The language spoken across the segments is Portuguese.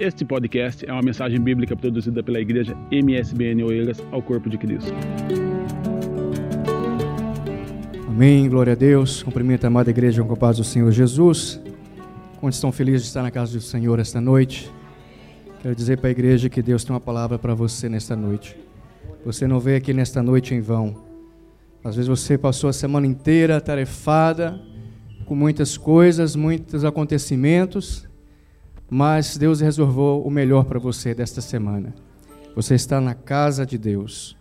Este podcast é uma mensagem bíblica produzida pela igreja MSBN Oeiras ao Corpo de Cristo. Amém, glória a Deus. Cumprimento a amada igreja com a paz do Senhor Jesus. Quantos estão felizes de estar na casa do Senhor esta noite? Quero dizer para a igreja que Deus tem uma palavra para você nesta noite. Você não veio aqui nesta noite em vão. Às vezes você passou a semana inteira tarefada, com muitas coisas, muitos acontecimentos, mas Deus reservou o melhor para você desta semana. Você está na casa de Deus.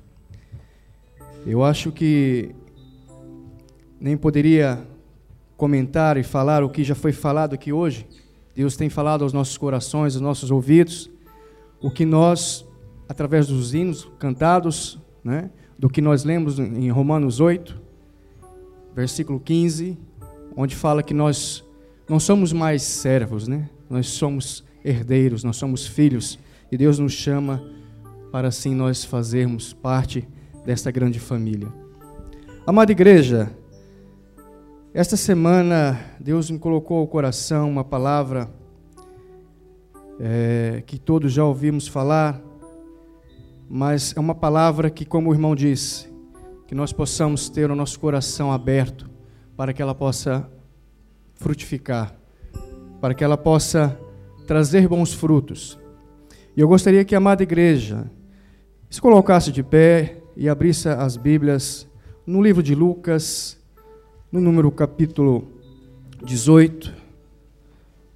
Eu acho que nem poderia comentar e falar o que já foi falado aqui hoje. Deus tem falado aos nossos corações, aos nossos ouvidos, o que nós, através dos hinos cantados, né, do que nós lemos em Romanos 8, versículo 15, onde fala que nós não somos mais servos, né? Nós somos herdeiros, nós somos filhos, e Deus nos chama para assim nós fazermos parte desta grande família. Amada igreja, esta semana Deus me colocou ao coração uma palavra é, que todos já ouvimos falar, mas é uma palavra que, como o irmão disse, que nós possamos ter o nosso coração aberto para que ela possa frutificar para que ela possa trazer bons frutos. E eu gostaria que a amada igreja se colocasse de pé e abrisse as Bíblias no livro de Lucas, no número capítulo 18,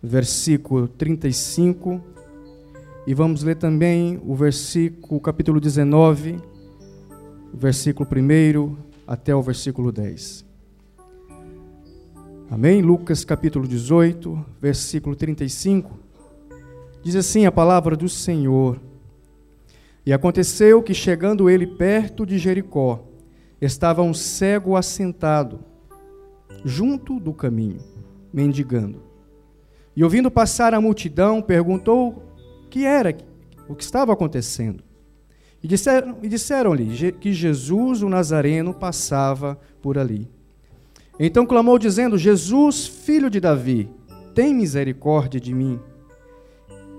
versículo 35, e vamos ler também o versículo, capítulo 19, versículo 1 até o versículo 10. Amém? Lucas capítulo 18, versículo 35. Diz assim a palavra do Senhor: E aconteceu que, chegando ele perto de Jericó, estava um cego assentado, junto do caminho, mendigando. E ouvindo passar a multidão, perguntou que era, o que estava acontecendo. E disseram-lhe disseram que Jesus, o Nazareno, passava por ali. Então clamou, dizendo: Jesus, filho de Davi, tem misericórdia de mim.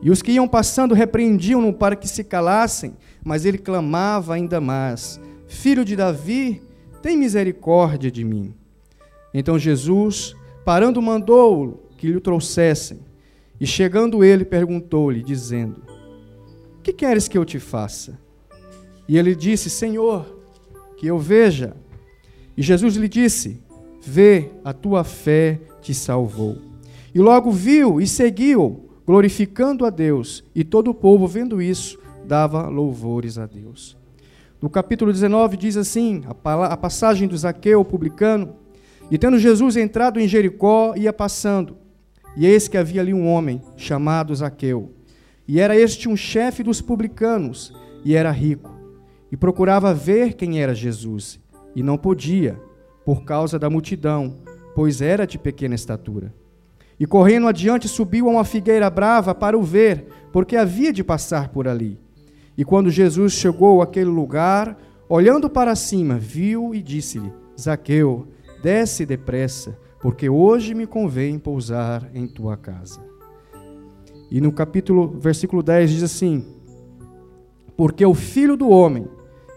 E os que iam passando repreendiam-no para que se calassem, mas ele clamava ainda mais: Filho de Davi, tem misericórdia de mim. Então Jesus, parando, mandou que lhe trouxessem. E chegando ele, perguntou-lhe, dizendo: Que queres que eu te faça? E ele disse: Senhor, que eu veja. E Jesus lhe disse: Vê, a tua fé te salvou. E logo viu e seguiu, glorificando a Deus. E todo o povo, vendo isso, dava louvores a Deus. No capítulo 19 diz assim: a passagem do Zaqueu, publicano. E tendo Jesus entrado em Jericó, ia passando. E eis que havia ali um homem chamado Zaqueu. E era este um chefe dos publicanos, e era rico. E procurava ver quem era Jesus, e não podia, por causa da multidão, pois era de pequena estatura. E correndo adiante subiu a uma figueira brava para o ver, porque havia de passar por ali. E quando Jesus chegou àquele lugar, olhando para cima, viu e disse-lhe: Zaqueu, desce depressa, porque hoje me convém pousar em tua casa. E no capítulo, versículo 10 diz assim: Porque o filho do homem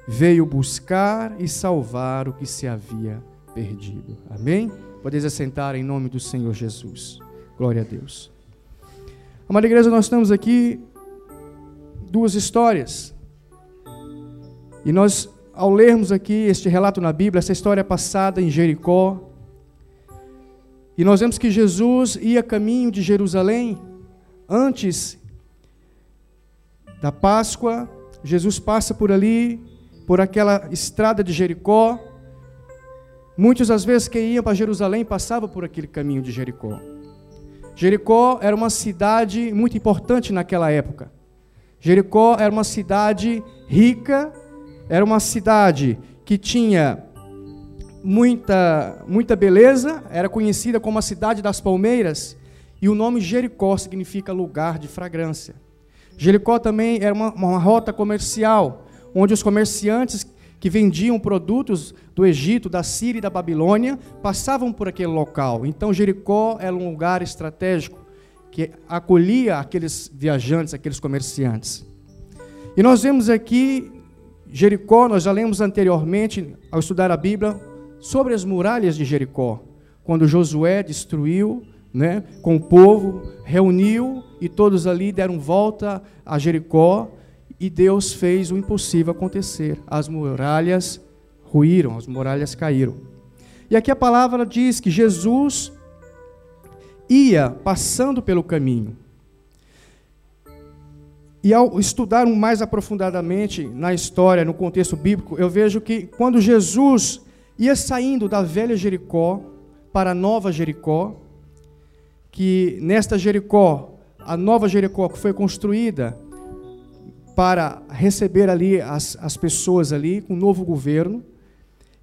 veio buscar e salvar o que se havia perdido. Amém? Podeis assentar em nome do Senhor Jesus. Glória a Deus. Amada igreja, nós estamos aqui duas histórias. E nós, ao lermos aqui este relato na Bíblia, essa história passada em Jericó, e nós vemos que Jesus ia caminho de Jerusalém antes da Páscoa. Jesus passa por ali, por aquela estrada de Jericó, Muitos, às vezes, que iam para Jerusalém passavam por aquele caminho de Jericó. Jericó era uma cidade muito importante naquela época. Jericó era uma cidade rica, era uma cidade que tinha muita, muita beleza, era conhecida como a cidade das palmeiras, e o nome Jericó significa lugar de fragrância. Jericó também era uma, uma rota comercial, onde os comerciantes que vendiam produtos do Egito, da Síria e da Babilônia, passavam por aquele local. Então Jericó era um lugar estratégico que acolhia aqueles viajantes, aqueles comerciantes. E nós vemos aqui Jericó, nós já lemos anteriormente, ao estudar a Bíblia, sobre as muralhas de Jericó, quando Josué destruiu né, com o povo, reuniu e todos ali deram volta a Jericó e Deus fez o impossível acontecer. As muralhas ruíram, as muralhas caíram. E aqui a palavra diz que Jesus ia passando pelo caminho. E ao estudar mais aprofundadamente na história, no contexto bíblico, eu vejo que quando Jesus ia saindo da velha Jericó para a nova Jericó, que nesta Jericó, a nova Jericó que foi construída para receber ali as, as pessoas ali, com um novo governo,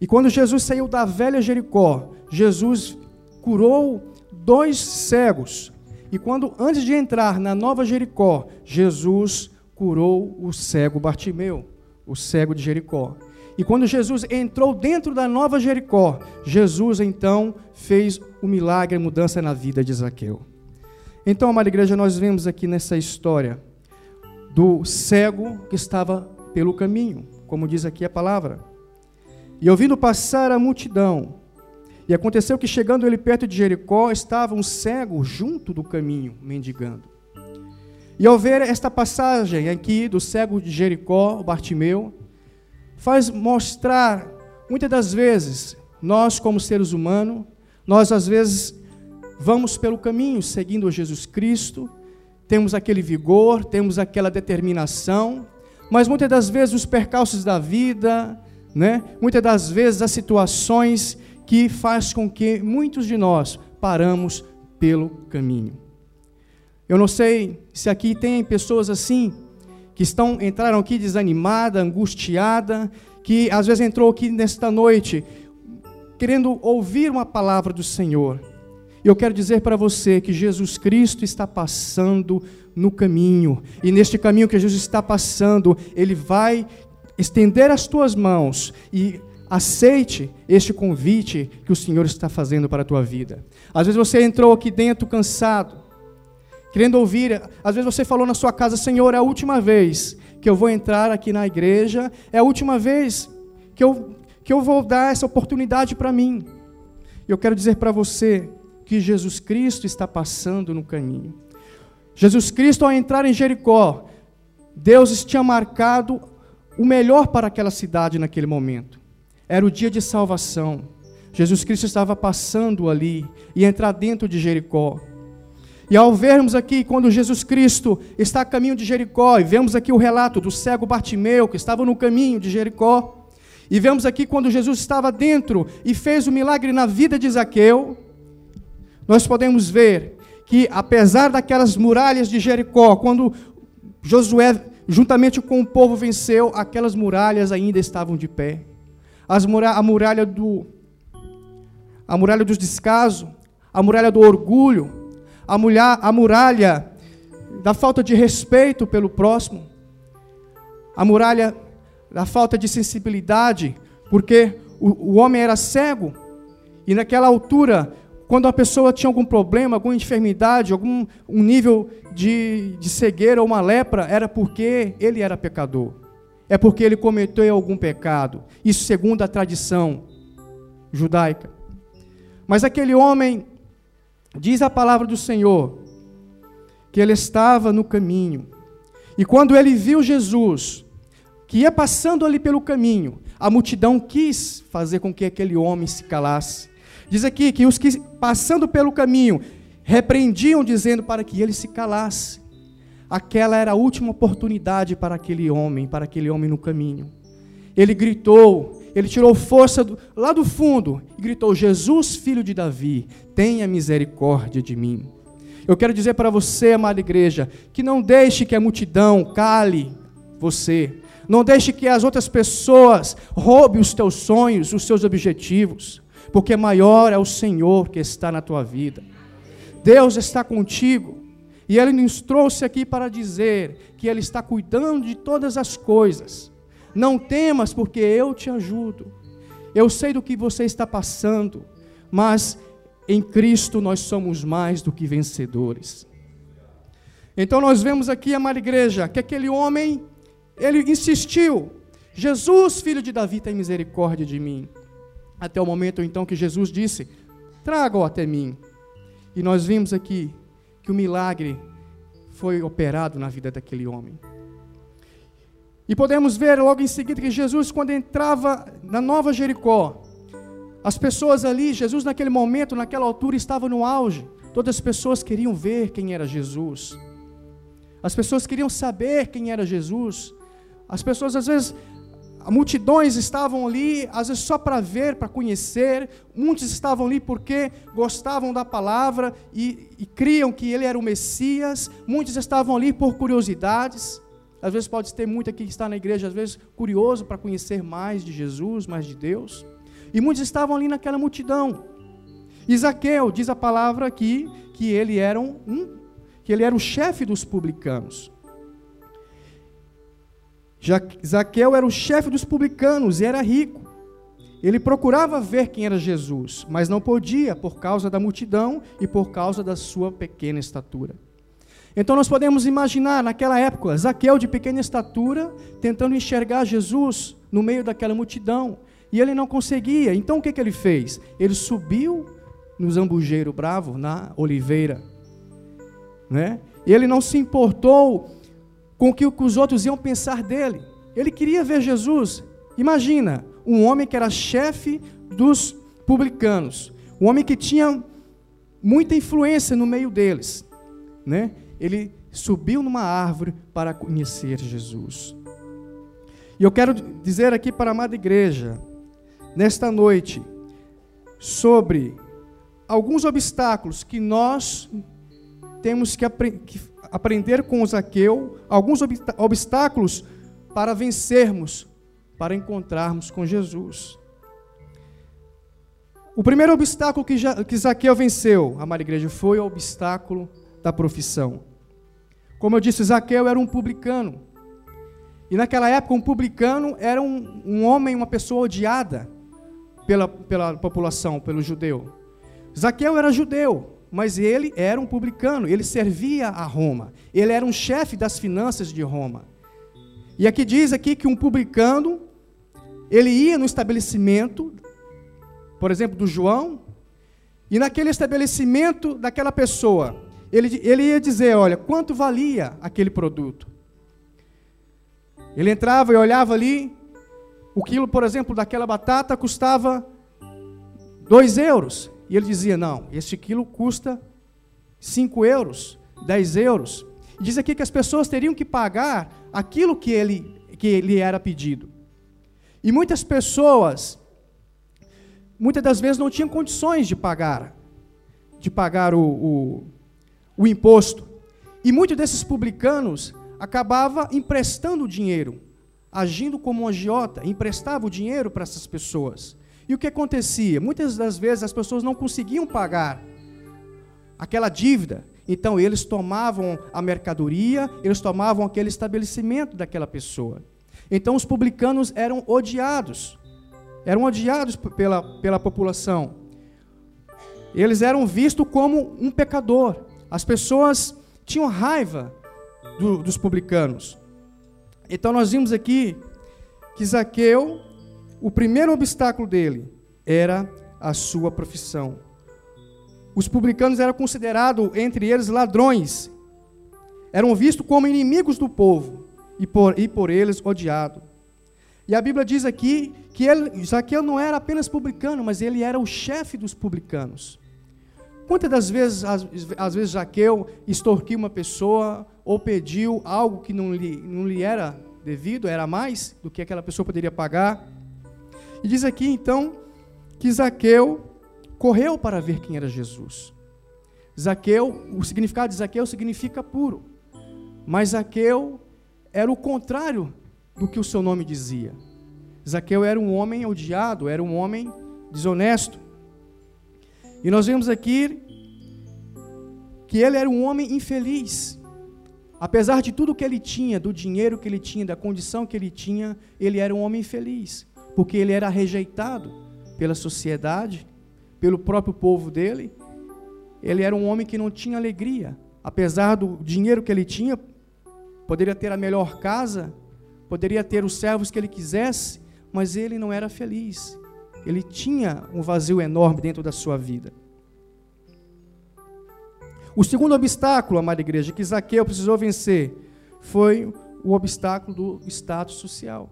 e quando Jesus saiu da velha Jericó, Jesus curou dois cegos. E quando, antes de entrar na nova Jericó, Jesus curou o cego Bartimeu, o cego de Jericó. E quando Jesus entrou dentro da nova Jericó, Jesus então fez o milagre, a mudança na vida de Zaqueu. Então, amada igreja, nós vemos aqui nessa história do cego que estava pelo caminho, como diz aqui a palavra. E ouvindo passar a multidão, e aconteceu que, chegando ele perto de Jericó, estava um cego junto do caminho, mendigando. E ao ver esta passagem aqui do cego de Jericó, Bartimeu, faz mostrar, muitas das vezes, nós como seres humanos, nós às vezes vamos pelo caminho seguindo Jesus Cristo, temos aquele vigor, temos aquela determinação, mas muitas das vezes os percalços da vida, né? muitas das vezes as situações que faz com que muitos de nós paramos pelo caminho. Eu não sei se aqui tem pessoas assim que estão entraram aqui desanimada, angustiada, que às vezes entrou aqui nesta noite querendo ouvir uma palavra do Senhor. E eu quero dizer para você que Jesus Cristo está passando no caminho, e neste caminho que Jesus está passando, ele vai estender as tuas mãos e Aceite este convite que o Senhor está fazendo para a tua vida. Às vezes você entrou aqui dentro cansado, querendo ouvir. Às vezes você falou na sua casa: Senhor, é a última vez que eu vou entrar aqui na igreja, é a última vez que eu, que eu vou dar essa oportunidade para mim. Eu quero dizer para você que Jesus Cristo está passando no caminho. Jesus Cristo, ao entrar em Jericó, Deus tinha marcado o melhor para aquela cidade naquele momento. Era o dia de salvação. Jesus Cristo estava passando ali e entrar dentro de Jericó. E ao vermos aqui, quando Jesus Cristo está a caminho de Jericó, e vemos aqui o relato do cego Bartimeu, que estava no caminho de Jericó, e vemos aqui quando Jesus estava dentro e fez o milagre na vida de Zaqueu, nós podemos ver que, apesar daquelas muralhas de Jericó, quando Josué, juntamente com o povo, venceu, aquelas muralhas ainda estavam de pé. A muralha do a muralha dos descasos, a muralha do orgulho, a, mulher, a muralha da falta de respeito pelo próximo, a muralha da falta de sensibilidade, porque o, o homem era cego e naquela altura, quando a pessoa tinha algum problema, alguma enfermidade, algum um nível de, de cegueira ou uma lepra, era porque ele era pecador é porque ele cometeu algum pecado. Isso segundo a tradição judaica. Mas aquele homem, diz a palavra do Senhor, que ele estava no caminho. E quando ele viu Jesus, que ia passando ali pelo caminho, a multidão quis fazer com que aquele homem se calasse. Diz aqui que os que passando pelo caminho repreendiam, dizendo para que ele se calasse aquela era a última oportunidade para aquele homem, para aquele homem no caminho. Ele gritou, ele tirou força do, lá do fundo e gritou: Jesus, filho de Davi, tenha misericórdia de mim. Eu quero dizer para você, amada igreja, que não deixe que a multidão cale você. Não deixe que as outras pessoas roubem os teus sonhos, os seus objetivos, porque maior é o Senhor que está na tua vida. Deus está contigo. E Ele nos trouxe aqui para dizer que Ele está cuidando de todas as coisas. Não temas, porque eu te ajudo. Eu sei do que você está passando, mas em Cristo nós somos mais do que vencedores. Então nós vemos aqui, amada igreja, que aquele homem, ele insistiu: Jesus, filho de Davi, tem misericórdia de mim. Até o momento então que Jesus disse: Traga-o até mim. E nós vimos aqui que o milagre foi operado na vida daquele homem. E podemos ver logo em seguida que Jesus, quando entrava na Nova Jericó, as pessoas ali, Jesus naquele momento, naquela altura, estava no auge. Todas as pessoas queriam ver quem era Jesus. As pessoas queriam saber quem era Jesus. As pessoas, às vezes, multidões estavam ali, às vezes só para ver, para conhecer. Muitos estavam ali porque gostavam da palavra e, e criam que ele era o Messias. Muitos estavam ali por curiosidades. Às vezes pode ter muito aqui que está na igreja, às vezes curioso para conhecer mais de Jesus, mais de Deus. E muitos estavam ali naquela multidão. Isaqueu diz a palavra aqui que ele era um, que ele era o chefe dos publicanos. Zaqueu era o chefe dos publicanos e era rico. Ele procurava ver quem era Jesus, mas não podia por causa da multidão e por causa da sua pequena estatura. Então nós podemos imaginar naquela época Zaqueu de pequena estatura tentando enxergar Jesus no meio daquela multidão e ele não conseguia. Então o que, que ele fez? Ele subiu no zambujeiro bravo, na oliveira, né? Ele não se importou com o que os outros iam pensar dele. Ele queria ver Jesus. Imagina, um homem que era chefe dos publicanos, um homem que tinha muita influência no meio deles, né? ele subiu numa árvore para conhecer Jesus. E eu quero dizer aqui para a amada igreja, nesta noite, sobre alguns obstáculos que nós temos que, apre que aprender com o Zaqueu, alguns obstáculos para vencermos, para encontrarmos com Jesus. O primeiro obstáculo que, que Zaqueu venceu, amada igreja, foi o obstáculo da profissão. Como eu disse, Zaqueu era um publicano. E naquela época, um publicano era um, um homem, uma pessoa odiada pela, pela população, pelo judeu. Zaqueu era judeu, mas ele era um publicano, ele servia a Roma. Ele era um chefe das finanças de Roma. E aqui diz aqui que um publicano, ele ia no estabelecimento, por exemplo, do João, e naquele estabelecimento daquela pessoa, ele, ele ia dizer: olha, quanto valia aquele produto? Ele entrava e olhava ali, o quilo, por exemplo, daquela batata custava 2 euros. E ele dizia: não, este quilo custa 5 euros, 10 euros. Diz aqui que as pessoas teriam que pagar aquilo que ele, que lhe era pedido. E muitas pessoas, muitas das vezes, não tinham condições de pagar, de pagar o, o o imposto. E muitos desses publicanos acabava emprestando dinheiro, agindo como um agiota, emprestava o dinheiro para essas pessoas. E o que acontecia? Muitas das vezes as pessoas não conseguiam pagar aquela dívida, então eles tomavam a mercadoria, eles tomavam aquele estabelecimento daquela pessoa. Então os publicanos eram odiados, eram odiados pela, pela população. Eles eram vistos como um pecador. As pessoas tinham raiva do, dos publicanos. Então nós vimos aqui que Zaqueu, o primeiro obstáculo dele era a sua profissão. Os publicanos eram considerados, entre eles, ladrões. Eram vistos como inimigos do povo e por, e por eles odiados. E a Bíblia diz aqui que ele, Zaqueu não era apenas publicano, mas ele era o chefe dos publicanos. Muitas das vezes, às, vezes, Jaqueu extorquiu uma pessoa ou pediu algo que não lhe, não lhe era devido, era mais do que aquela pessoa poderia pagar. E diz aqui então que Zaqueu correu para ver quem era Jesus. Zaqueu, o significado de Zaqueu significa puro. Mas Zaqueu era o contrário do que o seu nome dizia. Zaqueu era um homem odiado, era um homem desonesto. E nós vemos aqui que ele era um homem infeliz. Apesar de tudo que ele tinha, do dinheiro que ele tinha, da condição que ele tinha, ele era um homem infeliz, porque ele era rejeitado pela sociedade, pelo próprio povo dele. Ele era um homem que não tinha alegria apesar do dinheiro que ele tinha, poderia ter a melhor casa, poderia ter os servos que ele quisesse, mas ele não era feliz. Ele tinha um vazio enorme dentro da sua vida. O segundo obstáculo, amada igreja, que Zaqueu precisou vencer foi o obstáculo do status social.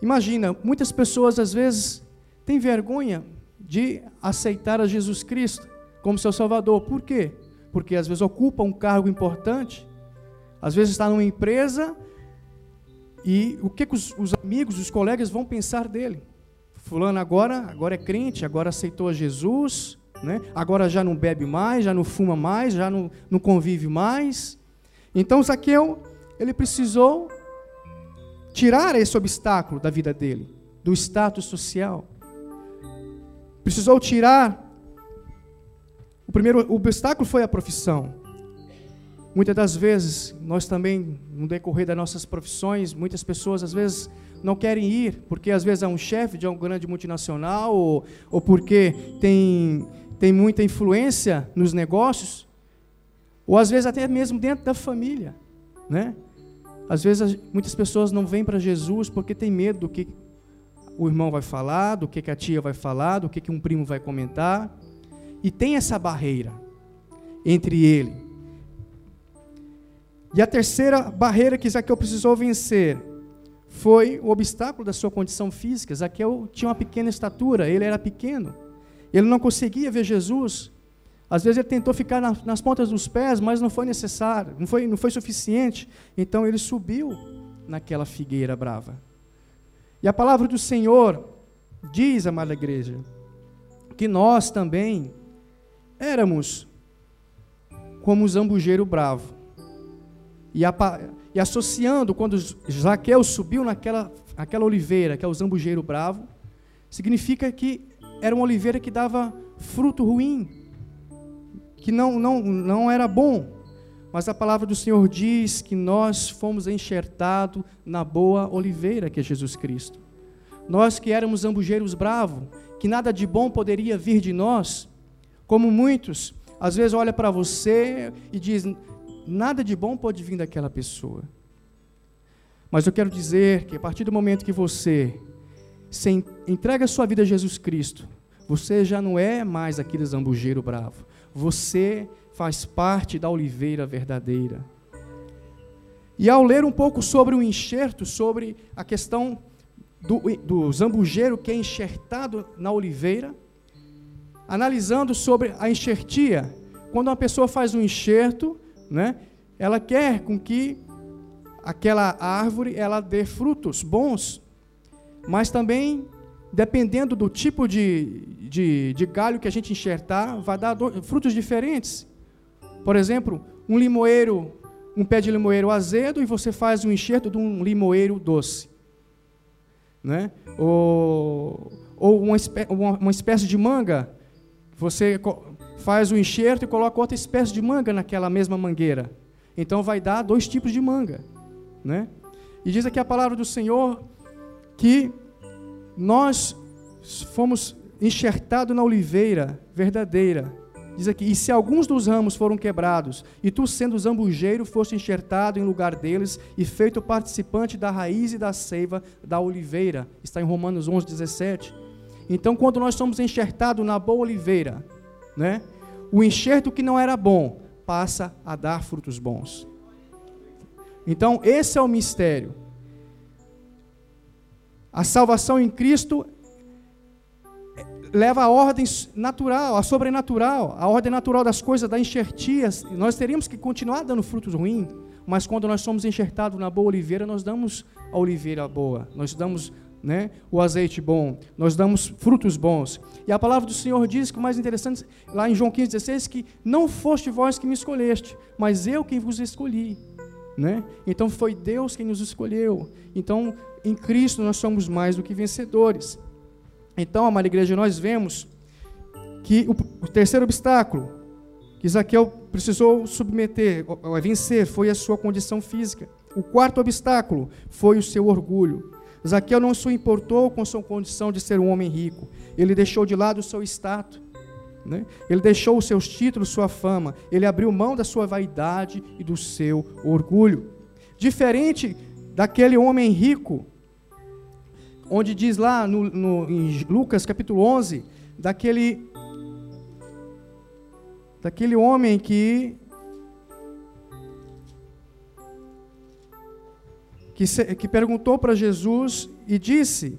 Imagina, muitas pessoas às vezes têm vergonha de aceitar a Jesus Cristo como seu Salvador. Por quê? Porque às vezes ocupa um cargo importante, às vezes está numa empresa e o que, que os, os amigos, os colegas vão pensar dele? Fulano agora, agora é crente, agora aceitou a Jesus, né? agora já não bebe mais, já não fuma mais, já não, não convive mais. Então Zaqueu, ele precisou tirar esse obstáculo da vida dele, do status social. Precisou tirar. O primeiro obstáculo foi a profissão. Muitas das vezes, nós também, no decorrer das nossas profissões, muitas pessoas às vezes não querem ir, porque às vezes é um chefe de uma grande multinacional, ou, ou porque tem, tem muita influência nos negócios, ou às vezes até mesmo dentro da família, né? Às vezes muitas pessoas não vêm para Jesus porque tem medo do que o irmão vai falar, do que a tia vai falar, do que um primo vai comentar. E tem essa barreira entre ele. E a terceira barreira que Zaqueu precisou vencer foi o obstáculo da sua condição física. Zaqueu tinha uma pequena estatura, ele era pequeno. Ele não conseguia ver Jesus às vezes ele tentou ficar na, nas pontas dos pés, mas não foi necessário, não foi, não foi suficiente. Então ele subiu naquela figueira brava. E a palavra do Senhor diz, amada igreja, que nós também éramos como o zambujeiro bravo. E, a, e associando, quando Zaqueu subiu naquela aquela oliveira, que é o zambujeiro bravo, significa que era uma oliveira que dava fruto ruim, que não, não, não era bom. Mas a palavra do Senhor diz que nós fomos enxertados na boa oliveira, que é Jesus Cristo. Nós que éramos ambujeiros bravos, que nada de bom poderia vir de nós, como muitos, às vezes olha para você e diz: nada de bom pode vir daquela pessoa. Mas eu quero dizer que a partir do momento que você se entrega a sua vida a Jesus Cristo, você já não é mais aquele zambujeiro bravo. Você faz parte da oliveira verdadeira. E ao ler um pouco sobre o enxerto, sobre a questão do, do zambujeiro que é enxertado na oliveira, analisando sobre a enxertia, quando uma pessoa faz um enxerto, né, ela quer com que aquela árvore ela dê frutos bons, mas também dependendo do tipo de, de, de galho que a gente enxertar, vai dar do, frutos diferentes. Por exemplo, um limoeiro, um pé de limoeiro azedo e você faz um enxerto de um limoeiro doce. Né? Ou, ou uma, espé uma, uma espécie de manga, você faz o enxerto e coloca outra espécie de manga naquela mesma mangueira. Então vai dar dois tipos de manga. Né? E diz aqui a palavra do Senhor que nós fomos enxertados na oliveira verdadeira. Diz aqui: E se alguns dos ramos foram quebrados, e tu, sendo zambujeiro, foste enxertado em lugar deles e feito participante da raiz e da seiva da oliveira. Está em Romanos 11, 17. Então, quando nós somos enxertados na boa oliveira, né, o enxerto que não era bom passa a dar frutos bons. Então, esse é o mistério. A salvação em Cristo leva a ordem natural, a sobrenatural, a ordem natural das coisas, da enxertia. Nós teríamos que continuar dando frutos ruins, mas quando nós somos enxertados na boa oliveira, nós damos a oliveira boa, nós damos né, o azeite bom, nós damos frutos bons. E a palavra do Senhor diz que o mais interessante, lá em João 15, 16, que não foste vós que me escolheste, mas eu quem vos escolhi. Né? Então foi Deus quem nos escolheu. Então em Cristo nós somos mais do que vencedores. Então, amada igreja, nós vemos que o, terceiro obstáculo que Zaqueu precisou submeter, ou, vencer, foi a sua condição física. O quarto obstáculo foi o seu orgulho. Zaqueu não se importou com sua condição de ser um homem rico. Ele deixou de lado o seu status. Né? Ele deixou os seus títulos, sua fama. Ele abriu mão da sua vaidade e do seu orgulho. Diferente daquele homem rico, onde diz lá no, no, em Lucas capítulo 11, daquele, daquele homem que, que, perguntou para Jesus e disse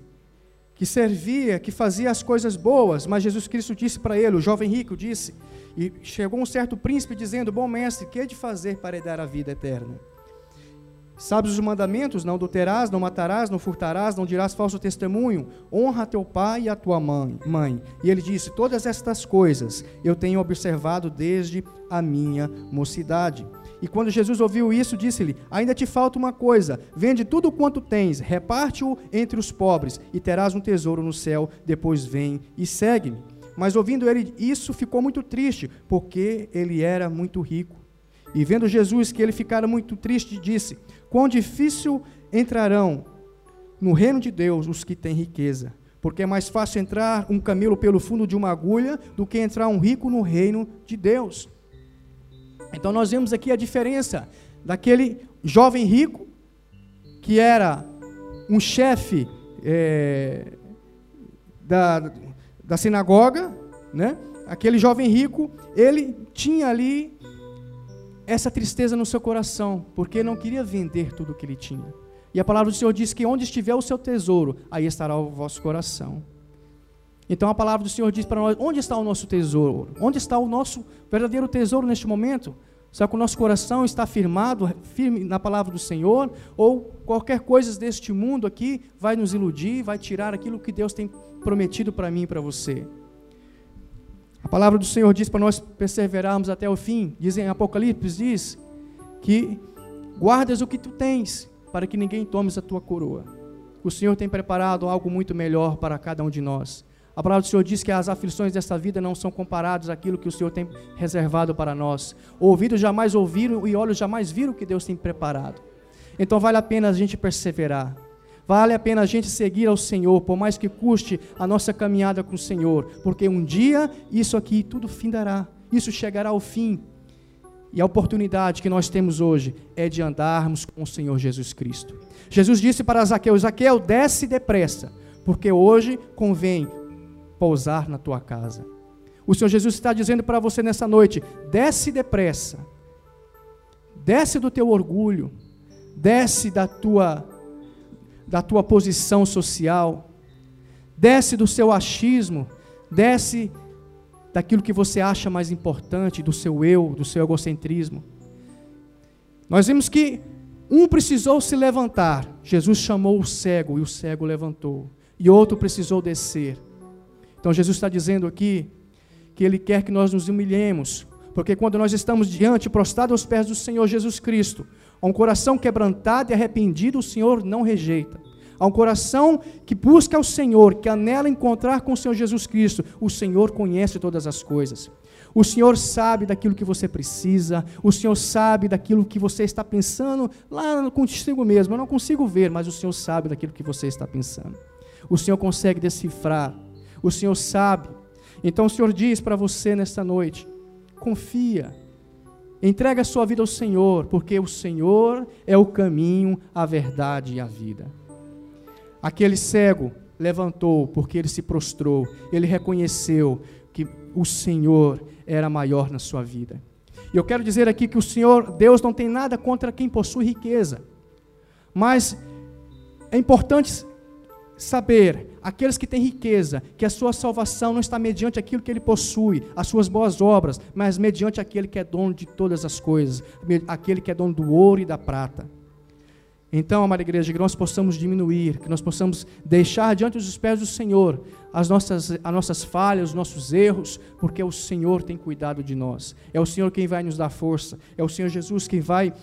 que servia, que fazia as coisas boas, mas Jesus Cristo disse para ele, o jovem rico disse, e chegou um certo príncipe dizendo: Bom mestre, que é de fazer para herdar a vida eterna? Sabes os mandamentos? Não adulterás, não matarás, não furtarás, não dirás falso testemunho, honra teu pai e a tua mãe. mãe. E ele disse: Todas estas coisas eu tenho observado desde a minha mocidade. E quando Jesus ouviu isso, disse-lhe: Ainda te falta uma coisa: vende tudo quanto tens, reparte-o entre os pobres, e terás um tesouro no céu. Depois vem e segue-me. Mas ouvindo ele isso, ficou muito triste, porque ele era muito rico. E vendo Jesus que ele ficara muito triste, disse: Quão difícil entrarão no reino de Deus os que têm riqueza. Porque é mais fácil entrar um camelo pelo fundo de uma agulha do que entrar um rico no reino de Deus. Então nós vemos aqui a diferença daquele jovem rico, que era um chefe é, da, da sinagoga, né? aquele jovem rico, ele tinha ali essa tristeza no seu coração, porque não queria vender tudo o que ele tinha. E a palavra do Senhor diz que onde estiver o seu tesouro, aí estará o vosso coração. Então a palavra do Senhor diz para nós: onde está o nosso tesouro? Onde está o nosso verdadeiro tesouro neste momento? Será que o nosso coração está firmado, firme na palavra do Senhor? Ou qualquer coisa deste mundo aqui vai nos iludir, vai tirar aquilo que Deus tem prometido para mim e para você? A palavra do Senhor diz para nós perseverarmos até o fim. Diz em Apocalipse, diz que guardas o que tu tens, para que ninguém tome a tua coroa. O Senhor tem preparado algo muito melhor para cada um de nós. A palavra do Senhor diz que as aflições desta vida não são comparadas àquilo que o Senhor tem reservado para nós. Ouvidos jamais ouviram e olhos jamais viram o que Deus tem preparado. Então vale a pena a gente perseverar. Vale a pena a gente seguir ao Senhor, por mais que custe a nossa caminhada com o Senhor, porque um dia isso aqui tudo findará, isso chegará ao fim. E a oportunidade que nós temos hoje é de andarmos com o Senhor Jesus Cristo. Jesus disse para Zaqueu: Zaqueu, desce depressa, porque hoje convém pousar na tua casa. O Senhor Jesus está dizendo para você nessa noite: desce depressa, desce do teu orgulho, desce da tua, da tua posição social, desce do seu achismo, desce daquilo que você acha mais importante, do seu eu, do seu egocentrismo. Nós vimos que um precisou se levantar, Jesus chamou o cego e o cego levantou, e outro precisou descer. Então Jesus está dizendo aqui que Ele quer que nós nos humilhemos, porque quando nós estamos diante, prostrados aos pés do Senhor Jesus Cristo, a um coração quebrantado e arrependido, o Senhor não rejeita. A um coração que busca o Senhor, que anela encontrar com o Senhor Jesus Cristo, o Senhor conhece todas as coisas. O Senhor sabe daquilo que você precisa, o Senhor sabe daquilo que você está pensando lá contigo mesmo. Eu não consigo ver, mas o Senhor sabe daquilo que você está pensando. O Senhor consegue decifrar o Senhor sabe. Então o Senhor diz para você nesta noite: confia. Entrega a sua vida ao Senhor, porque o Senhor é o caminho, a verdade e a vida. Aquele cego levantou porque ele se prostrou, ele reconheceu que o Senhor era maior na sua vida. E eu quero dizer aqui que o Senhor, Deus não tem nada contra quem possui riqueza, mas é importante saber, aqueles que têm riqueza, que a sua salvação não está mediante aquilo que ele possui, as suas boas obras, mas mediante aquele que é dono de todas as coisas, aquele que é dono do ouro e da prata. Então, amada igreja, que nós possamos diminuir, que nós possamos deixar diante dos pés do Senhor as nossas, as nossas falhas, os nossos erros, porque o Senhor tem cuidado de nós. É o Senhor quem vai nos dar força, é o Senhor Jesus quem vai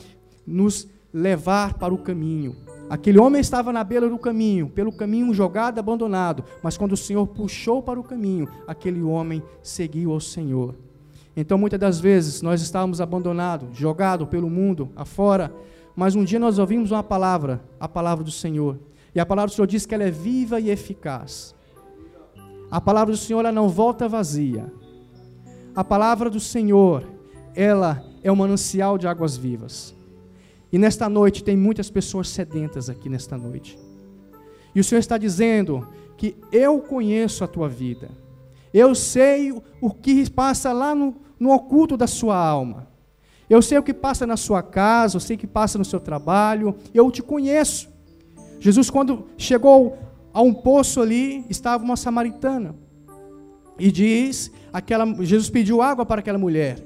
nos levar para o caminho. Aquele homem estava na beira do caminho, pelo caminho jogado, abandonado, mas quando o Senhor puxou para o caminho, aquele homem seguiu ao Senhor. Então, muitas das vezes, nós estávamos abandonados, jogados pelo mundo afora, mas um dia nós ouvimos uma palavra, a palavra do Senhor. E a palavra do Senhor diz que ela é viva e eficaz. A palavra do Senhor ela não volta vazia. a palavra do Senhor, ela é um manancial de águas vivas. E nesta noite tem muitas pessoas sedentas aqui nesta noite. E o Senhor está dizendo que eu conheço a tua vida. Eu sei o que passa lá no, no oculto da sua alma. Eu sei o que passa na sua casa, eu sei o que passa no seu trabalho. Eu te conheço. Jesus, quando chegou a um poço ali, estava uma samaritana. E diz, aquela, Jesus pediu água para aquela mulher.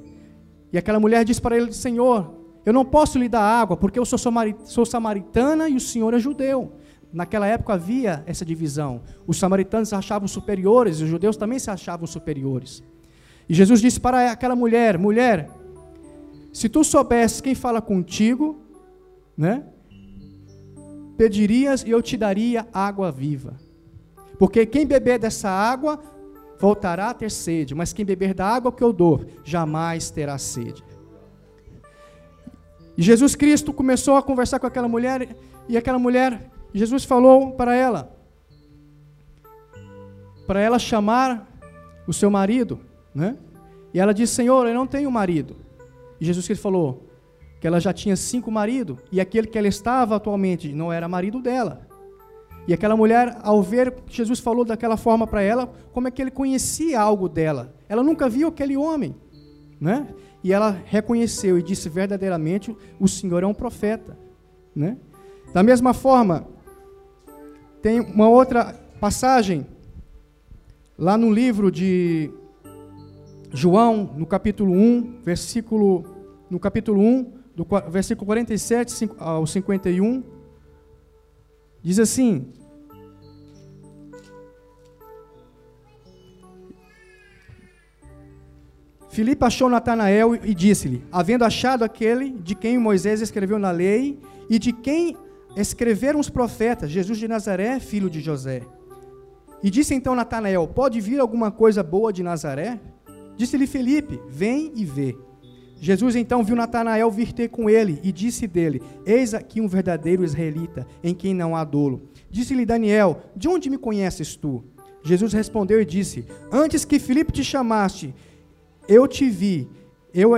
E aquela mulher disse para ele: Senhor, eu não posso lhe dar água, porque eu sou, sou samaritana e o Senhor é judeu. Naquela época havia essa divisão. Os samaritanos se achavam superiores e os judeus também se achavam superiores. E Jesus disse para aquela mulher: Mulher, se tu soubesses quem fala contigo, né? Pedirias e eu te daria água viva. Porque quem beber dessa água voltará a ter sede, mas quem beber da água que eu dou jamais terá sede. E Jesus Cristo começou a conversar com aquela mulher e aquela mulher, Jesus falou para ela, para ela chamar o seu marido, né? E ela disse: Senhor, eu não tenho marido. E Jesus Cristo falou que ela já tinha cinco maridos e aquele que ela estava atualmente não era marido dela. E aquela mulher, ao ver que Jesus falou daquela forma para ela, como é que ele conhecia algo dela? Ela nunca viu aquele homem, né? E ela reconheceu e disse verdadeiramente: o Senhor é um profeta, né? Da mesma forma, tem uma outra passagem lá no livro de João, no capítulo 1, versículo no capítulo 1, do versículo 47 ao 51, diz assim: Filipe achou Natanael e disse-lhe: Havendo achado aquele de quem Moisés escreveu na lei e de quem escreveram os profetas, Jesus de Nazaré, filho de José. E disse então Natanael: Pode vir alguma coisa boa de Nazaré? Disse-lhe Filipe: Vem e vê. Jesus então viu Natanael vir ter com ele e disse dele: Eis aqui um verdadeiro israelita, em quem não há dolo. Disse-lhe Daniel: De onde me conheces tu? Jesus respondeu e disse: Antes que Filipe te chamaste, eu te vi, eu,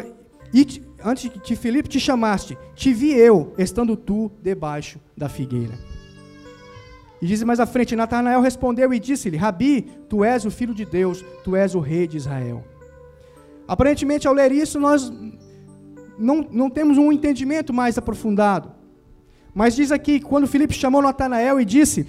e antes que Filipe te chamaste, te vi eu, estando tu debaixo da figueira. E diz mais à frente, Natanael respondeu e disse-lhe, Rabi, tu és o filho de Deus, tu és o rei de Israel. Aparentemente, ao ler isso, nós não, não temos um entendimento mais aprofundado. Mas diz aqui, quando Filipe chamou Natanael e disse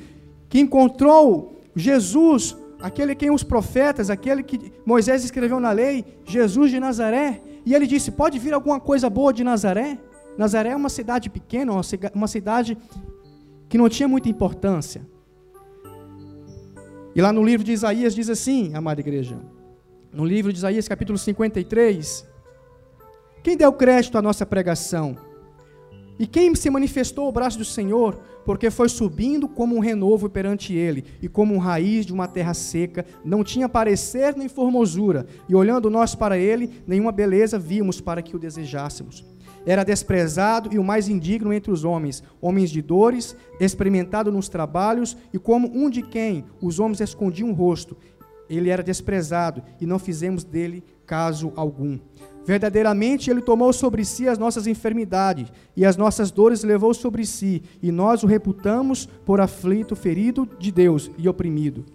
que encontrou Jesus aquele quem os profetas, aquele que Moisés escreveu na lei, Jesus de Nazaré, e ele disse: Pode vir alguma coisa boa de Nazaré? Nazaré é uma cidade pequena, uma cidade que não tinha muita importância. E lá no livro de Isaías diz assim, amada igreja, no livro de Isaías, capítulo 53, quem deu crédito à nossa pregação? E quem se manifestou o braço do Senhor? Porque foi subindo como um renovo perante ele, e como um raiz de uma terra seca, não tinha parecer nem formosura, e olhando nós para ele, nenhuma beleza vimos para que o desejássemos. Era desprezado e o mais indigno entre os homens, homens de dores, experimentado nos trabalhos, e como um de quem os homens escondiam o rosto. Ele era desprezado, e não fizemos dele caso algum. Verdadeiramente ele tomou sobre si as nossas enfermidades e as nossas dores levou sobre si, e nós o reputamos por aflito, ferido de Deus e oprimido.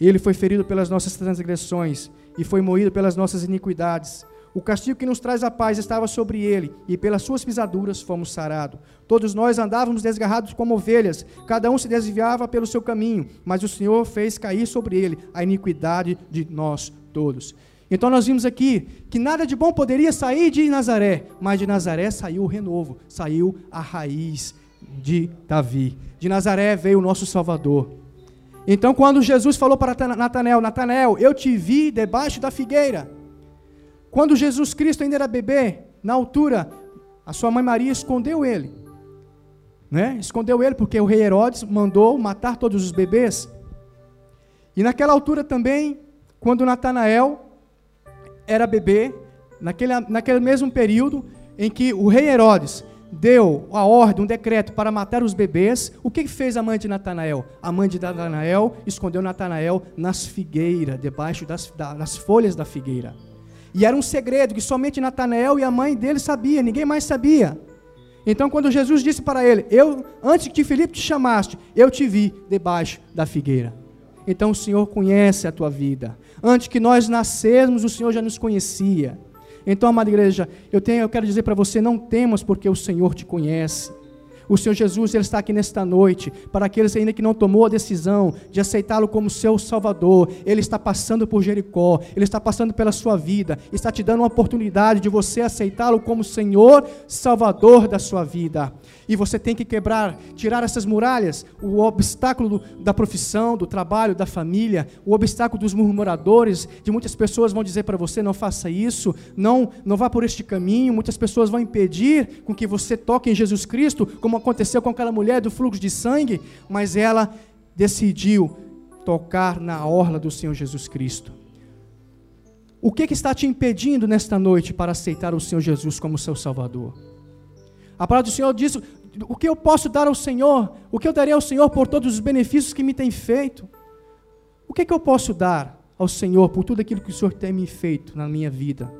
Ele foi ferido pelas nossas transgressões e foi moído pelas nossas iniquidades. O castigo que nos traz a paz estava sobre ele, e pelas suas pisaduras fomos sarados. Todos nós andávamos desgarrados como ovelhas, cada um se desviava pelo seu caminho, mas o Senhor fez cair sobre ele a iniquidade de nós todos. Então nós vimos aqui que nada de bom poderia sair de Nazaré, mas de Nazaré saiu o renovo, saiu a raiz de Davi. De Nazaré veio o nosso Salvador. Então quando Jesus falou para Natanael, Natanael, eu te vi debaixo da figueira. Quando Jesus Cristo ainda era bebê, na altura, a sua mãe Maria escondeu ele. Né? Escondeu ele porque o rei Herodes mandou matar todos os bebês. E naquela altura também, quando Natanael era bebê, naquele, naquele mesmo período em que o rei Herodes deu a ordem, um decreto para matar os bebês, o que fez a mãe de Natanael? A mãe de Natanael escondeu Natanael nas figueiras, debaixo das, das folhas da figueira. E era um segredo que somente Natanael e a mãe dele sabia, ninguém mais sabia. Então, quando Jesus disse para ele: Eu, antes que Filipe te chamaste, eu te vi debaixo da figueira. Então, o Senhor conhece a tua vida. Antes que nós nascermos, o Senhor já nos conhecia. Então, amada igreja, eu, tenho, eu quero dizer para você: não temas, porque o Senhor te conhece. O Senhor Jesus ele está aqui nesta noite para aqueles ainda que não tomou a decisão de aceitá-lo como seu Salvador. Ele está passando por Jericó, ele está passando pela sua vida, está te dando uma oportunidade de você aceitá-lo como Senhor, Salvador da sua vida. E você tem que quebrar, tirar essas muralhas, o obstáculo do, da profissão, do trabalho, da família, o obstáculo dos murmuradores, de muitas pessoas vão dizer para você: não faça isso, não, não vá por este caminho. Muitas pessoas vão impedir com que você toque em Jesus Cristo, como aconteceu com aquela mulher do fluxo de sangue, mas ela decidiu tocar na orla do Senhor Jesus Cristo. O que, que está te impedindo nesta noite para aceitar o Senhor Jesus como seu Salvador? A palavra do Senhor diz: o que eu posso dar ao Senhor? O que eu darei ao Senhor por todos os benefícios que me tem feito? O que, que eu posso dar ao Senhor por tudo aquilo que o Senhor tem me feito na minha vida?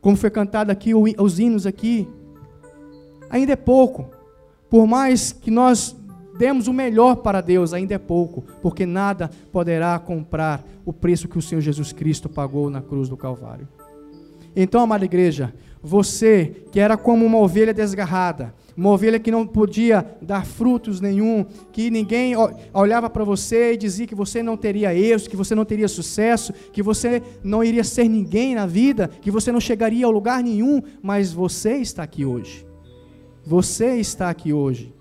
Como foi cantado aqui, os hinos aqui, ainda é pouco. Por mais que nós demos o melhor para Deus, ainda é pouco, porque nada poderá comprar o preço que o Senhor Jesus Cristo pagou na cruz do Calvário. Então, amada igreja, você que era como uma ovelha desgarrada, uma ovelha que não podia dar frutos nenhum, que ninguém olhava para você e dizia que você não teria êxito, que você não teria sucesso, que você não iria ser ninguém na vida, que você não chegaria a lugar nenhum, mas você está aqui hoje. Você está aqui hoje.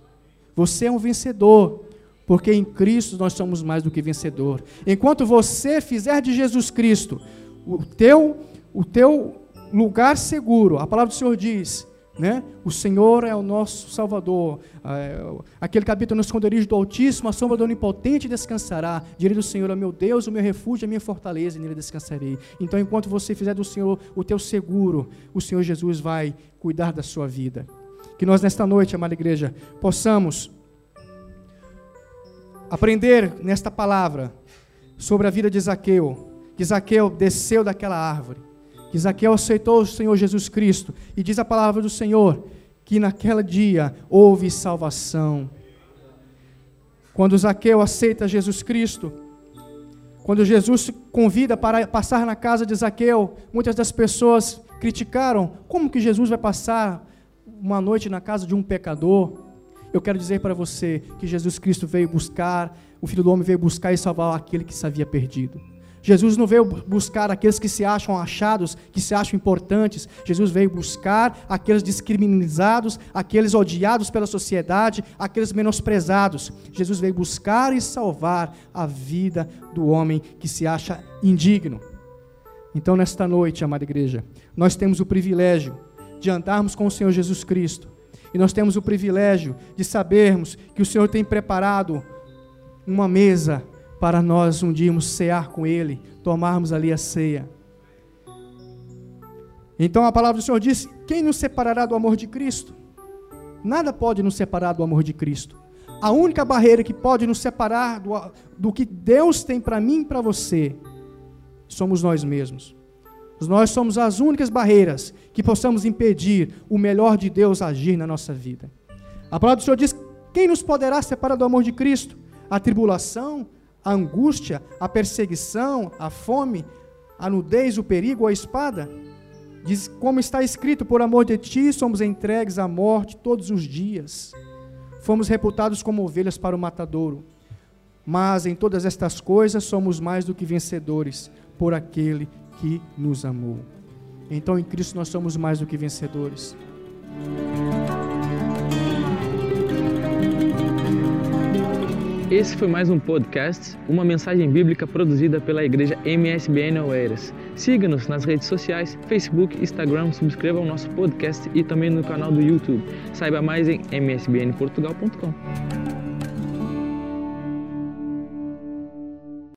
Você é um vencedor, porque em Cristo nós somos mais do que vencedor. Enquanto você fizer de Jesus Cristo o teu o teu lugar seguro. A palavra do Senhor diz, né? O Senhor é o nosso Salvador. É, aquele que habita no esconderijo do Altíssimo, a sombra do Onipotente descansará. Direi do Senhor, é meu Deus, o meu refúgio, a minha fortaleza, e nele descansarei. Então, enquanto você fizer do Senhor o teu seguro, o Senhor Jesus vai cuidar da sua vida. Que nós, nesta noite, amada igreja, possamos aprender nesta palavra sobre a vida de Zaqueu. Que Zaqueu desceu daquela árvore que Zaqueu aceitou o Senhor Jesus Cristo, e diz a palavra do Senhor que naquele dia houve salvação. Quando Zaqueu aceita Jesus Cristo, quando Jesus convida para passar na casa de Zaqueu, muitas das pessoas criticaram: como que Jesus vai passar uma noite na casa de um pecador? Eu quero dizer para você que Jesus Cristo veio buscar, o Filho do Homem veio buscar e salvar aquele que se havia perdido. Jesus não veio buscar aqueles que se acham achados, que se acham importantes. Jesus veio buscar aqueles discriminados, aqueles odiados pela sociedade, aqueles menosprezados. Jesus veio buscar e salvar a vida do homem que se acha indigno. Então, nesta noite, amada igreja, nós temos o privilégio de andarmos com o Senhor Jesus Cristo. E nós temos o privilégio de sabermos que o Senhor tem preparado uma mesa para nós um dia cear com Ele, tomarmos ali a ceia. Então a palavra do Senhor diz: quem nos separará do amor de Cristo? Nada pode nos separar do amor de Cristo. A única barreira que pode nos separar do, do que Deus tem para mim e para você somos nós mesmos. Nós somos as únicas barreiras que possamos impedir o melhor de Deus agir na nossa vida. A palavra do Senhor diz: quem nos poderá separar do amor de Cristo? A tribulação, a angústia, a perseguição, a fome, a nudez, o perigo, a espada? Diz, como está escrito, por amor de ti somos entregues à morte todos os dias. Fomos reputados como ovelhas para o matadouro. Mas em todas estas coisas somos mais do que vencedores por aquele que nos amou. Então em Cristo nós somos mais do que vencedores. Esse foi mais um podcast, uma mensagem bíblica produzida pela igreja MSBN Oeiras. Siga-nos nas redes sociais, Facebook, Instagram, subscreva o nosso podcast e também no canal do YouTube. Saiba mais em msbnportugal.com.